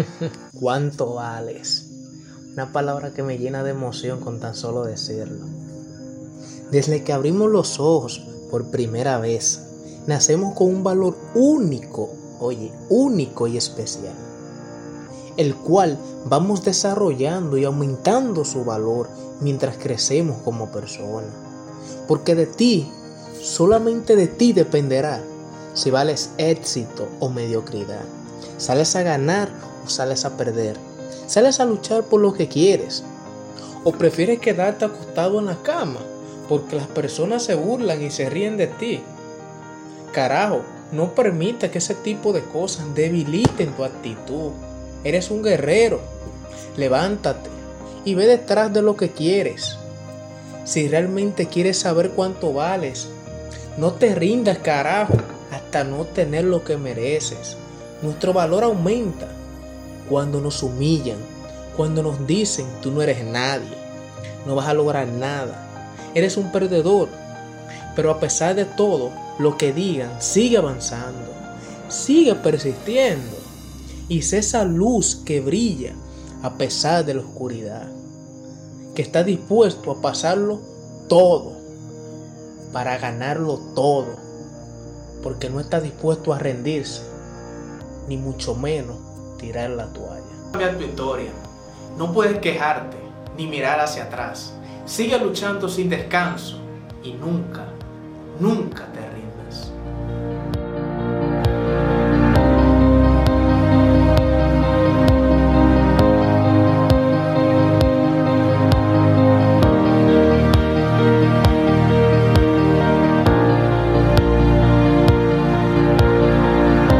¿Cuánto vales? Una palabra que me llena de emoción con tan solo decirlo. Desde que abrimos los ojos por primera vez, nacemos con un valor único, oye, único y especial, el cual vamos desarrollando y aumentando su valor mientras crecemos como personas. Porque de ti, solamente de ti dependerá si vales éxito o mediocridad. Sales a ganar o sales a perder. Sales a luchar por lo que quieres. O prefieres quedarte acostado en la cama porque las personas se burlan y se ríen de ti. Carajo, no permita que ese tipo de cosas debiliten tu actitud. Eres un guerrero. Levántate y ve detrás de lo que quieres. Si realmente quieres saber cuánto vales, no te rindas, carajo, hasta no tener lo que mereces. Nuestro valor aumenta cuando nos humillan, cuando nos dicen tú no eres nadie, no vas a lograr nada, eres un perdedor. Pero a pesar de todo lo que digan, sigue avanzando, sigue persistiendo y sé esa luz que brilla a pesar de la oscuridad, que está dispuesto a pasarlo todo para ganarlo todo, porque no está dispuesto a rendirse, ni mucho menos tirar la toalla. Cambia tu historia, no puedes quejarte ni mirar hacia atrás, sigue luchando sin descanso y nunca, nunca.